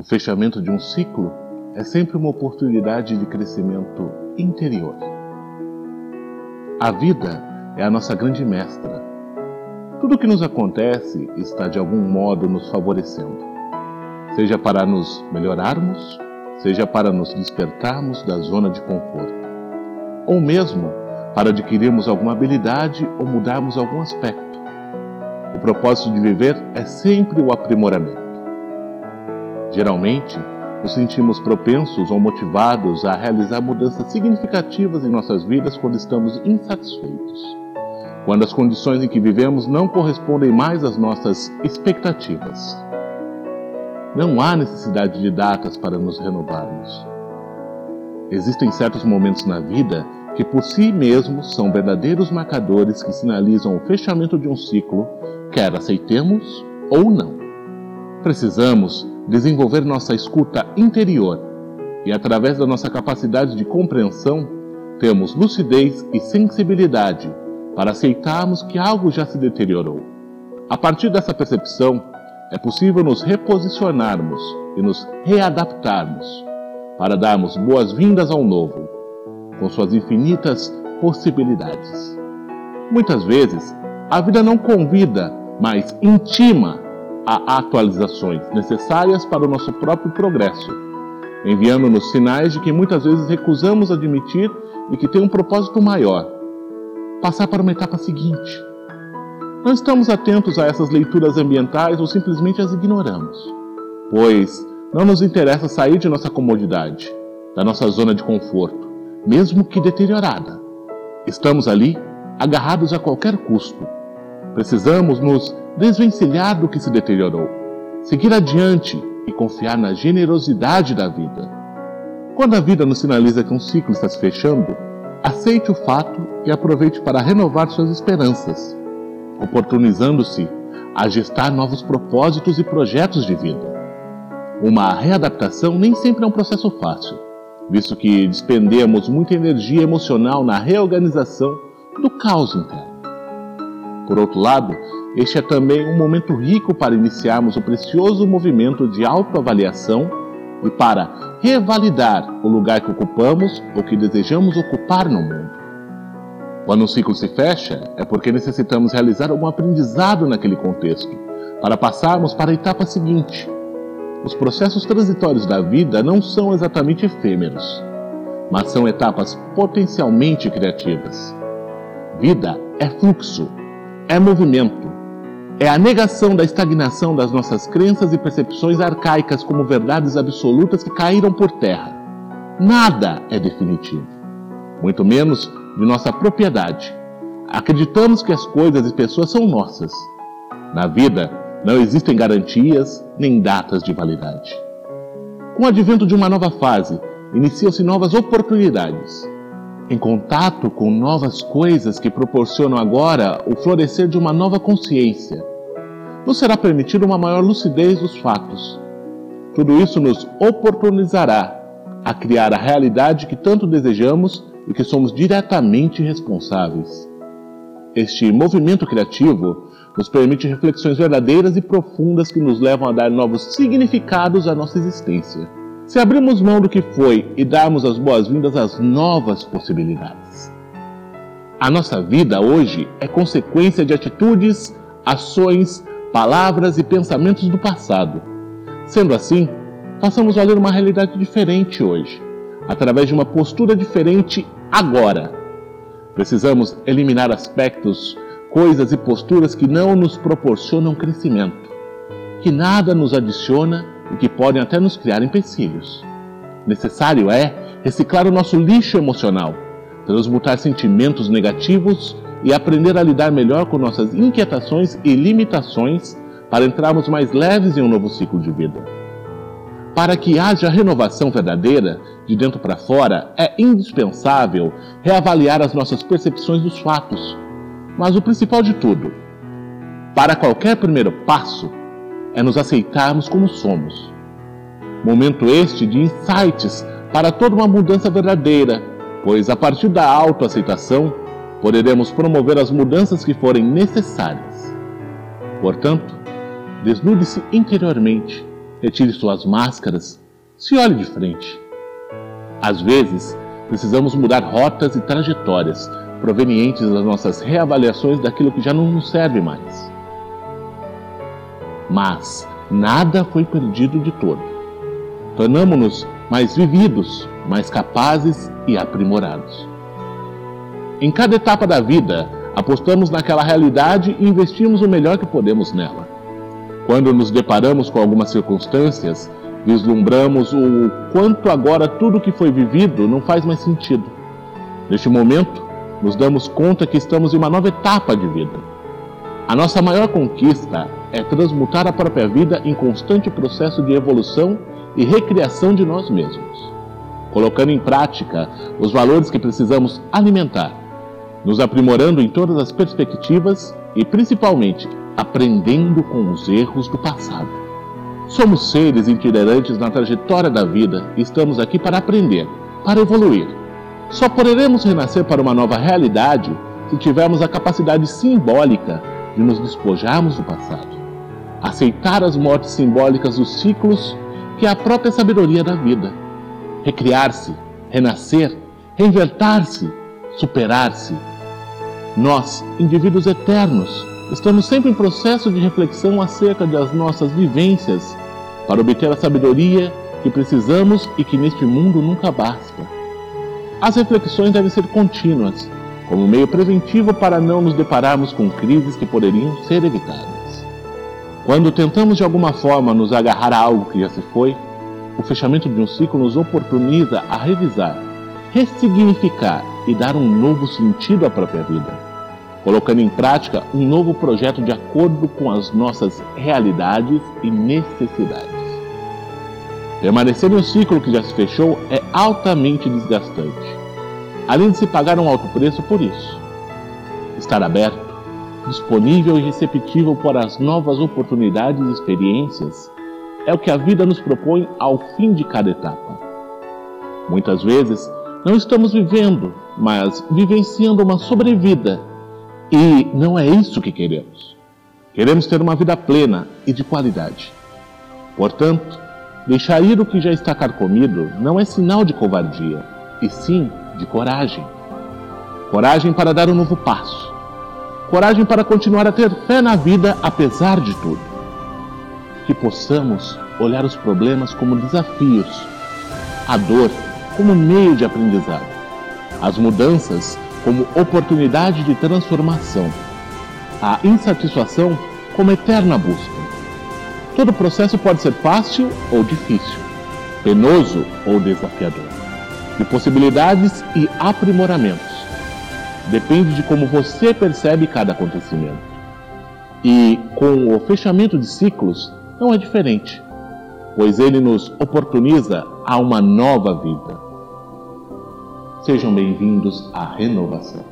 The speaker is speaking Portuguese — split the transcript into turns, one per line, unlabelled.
O fechamento de um ciclo é sempre uma oportunidade de crescimento interior. A vida é a nossa grande mestra. Tudo o que nos acontece está de algum modo nos favorecendo, seja para nos melhorarmos, seja para nos despertarmos da zona de conforto, ou mesmo para adquirirmos alguma habilidade ou mudarmos algum aspecto. O propósito de viver é sempre o aprimoramento. Geralmente, nos sentimos propensos ou motivados a realizar mudanças significativas em nossas vidas quando estamos insatisfeitos, quando as condições em que vivemos não correspondem mais às nossas expectativas. Não há necessidade de datas para nos renovarmos. Existem certos momentos na vida que por si mesmos são verdadeiros marcadores que sinalizam o fechamento de um ciclo, quer aceitemos ou não. Precisamos desenvolver nossa escuta interior e, através da nossa capacidade de compreensão, temos lucidez e sensibilidade para aceitarmos que algo já se deteriorou. A partir dessa percepção, é possível nos reposicionarmos e nos readaptarmos para darmos boas-vindas ao novo, com suas infinitas possibilidades. Muitas vezes, a vida não convida, mas intima a atualizações necessárias para o nosso próprio progresso, enviando-nos sinais de que muitas vezes recusamos admitir e que tem um propósito maior passar para uma etapa seguinte. Não estamos atentos a essas leituras ambientais ou simplesmente as ignoramos, pois não nos interessa sair de nossa comodidade, da nossa zona de conforto, mesmo que deteriorada. Estamos ali agarrados a qualquer custo. Precisamos nos desvencilhar do que se deteriorou, seguir adiante e confiar na generosidade da vida. Quando a vida nos sinaliza que um ciclo está se fechando, aceite o fato e aproveite para renovar suas esperanças, oportunizando-se a gestar novos propósitos e projetos de vida. Uma readaptação nem sempre é um processo fácil, visto que despendemos muita energia emocional na reorganização do caos interno. Por outro lado, este é também um momento rico para iniciarmos o precioso movimento de autoavaliação e para revalidar o lugar que ocupamos ou que desejamos ocupar no mundo. Quando um ciclo se fecha, é porque necessitamos realizar algum aprendizado naquele contexto, para passarmos para a etapa seguinte. Os processos transitórios da vida não são exatamente efêmeros, mas são etapas potencialmente criativas. Vida é fluxo, é movimento, é a negação da estagnação das nossas crenças e percepções arcaicas como verdades absolutas que caíram por terra. Nada é definitivo, muito menos de nossa propriedade. Acreditamos que as coisas e pessoas são nossas. Na vida, não existem garantias nem datas de validade. Com o advento de uma nova fase, iniciam-se novas oportunidades. Em contato com novas coisas que proporcionam agora o florescer de uma nova consciência, nos será permitida uma maior lucidez dos fatos. Tudo isso nos oportunizará a criar a realidade que tanto desejamos e que somos diretamente responsáveis. Este movimento criativo nos permite reflexões verdadeiras e profundas que nos levam a dar novos significados à nossa existência. Se abrirmos mão do que foi e darmos as boas-vindas às novas possibilidades. A nossa vida hoje é consequência de atitudes, ações, palavras e pensamentos do passado. Sendo assim, façamos valer uma realidade diferente hoje, através de uma postura diferente agora. Precisamos eliminar aspectos, coisas e posturas que não nos proporcionam crescimento, que nada nos adiciona e que podem até nos criar empecilhos. Necessário é reciclar o nosso lixo emocional, transmutar sentimentos negativos e aprender a lidar melhor com nossas inquietações e limitações para entrarmos mais leves em um novo ciclo de vida. Para que haja renovação verdadeira, de dentro para fora, é indispensável reavaliar as nossas percepções dos fatos. Mas o principal de tudo, para qualquer primeiro passo, é nos aceitarmos como somos. Momento este de insights para toda uma mudança verdadeira, pois a partir da autoaceitação poderemos promover as mudanças que forem necessárias. Portanto, desnude-se interiormente retire suas máscaras, se olhe de frente. Às vezes, precisamos mudar rotas e trajetórias provenientes das nossas reavaliações daquilo que já não nos serve mais. Mas nada foi perdido de todo. Tornamo-nos mais vividos, mais capazes e aprimorados. Em cada etapa da vida, apostamos naquela realidade e investimos o melhor que podemos nela. Quando nos deparamos com algumas circunstâncias, vislumbramos o quanto agora tudo que foi vivido não faz mais sentido. Neste momento, nos damos conta que estamos em uma nova etapa de vida. A nossa maior conquista é transmutar a própria vida em constante processo de evolução e recriação de nós mesmos, colocando em prática os valores que precisamos alimentar, nos aprimorando em todas as perspectivas e, principalmente, aprendendo com os erros do passado. Somos seres itinerantes na trajetória da vida e estamos aqui para aprender, para evoluir. Só poderemos renascer para uma nova realidade se tivermos a capacidade simbólica de nos despojarmos do passado, aceitar as mortes simbólicas dos ciclos que é a própria sabedoria da vida. Recriar-se, renascer, reinventar-se, superar-se. Nós, indivíduos eternos, estamos sempre em processo de reflexão acerca das nossas vivências para obter a sabedoria que precisamos e que neste mundo nunca basta. As reflexões devem ser contínuas, como meio preventivo para não nos depararmos com crises que poderiam ser evitadas. Quando tentamos de alguma forma nos agarrar a algo que já se foi, o fechamento de um ciclo nos oportuniza a revisar, ressignificar e dar um novo sentido à própria vida, colocando em prática um novo projeto de acordo com as nossas realidades e necessidades. Permanecer em um ciclo que já se fechou é altamente desgastante, além de se pagar um alto preço por isso. Estar aberto disponível e receptível para as novas oportunidades e experiências, é o que a vida nos propõe ao fim de cada etapa. Muitas vezes, não estamos vivendo, mas vivenciando uma sobrevida. E não é isso que queremos. Queremos ter uma vida plena e de qualidade. Portanto, deixar ir o que já está carcomido não é sinal de covardia, e sim de coragem. Coragem para dar um novo passo coragem para continuar a ter fé na vida apesar de tudo. Que possamos olhar os problemas como desafios, a dor como meio de aprendizado, as mudanças como oportunidade de transformação, a insatisfação como eterna busca. Todo processo pode ser fácil ou difícil, penoso ou desafiador, de possibilidades e aprimoramentos Depende de como você percebe cada acontecimento. E com o fechamento de ciclos não é diferente, pois ele nos oportuniza a uma nova vida. Sejam bem-vindos à renovação.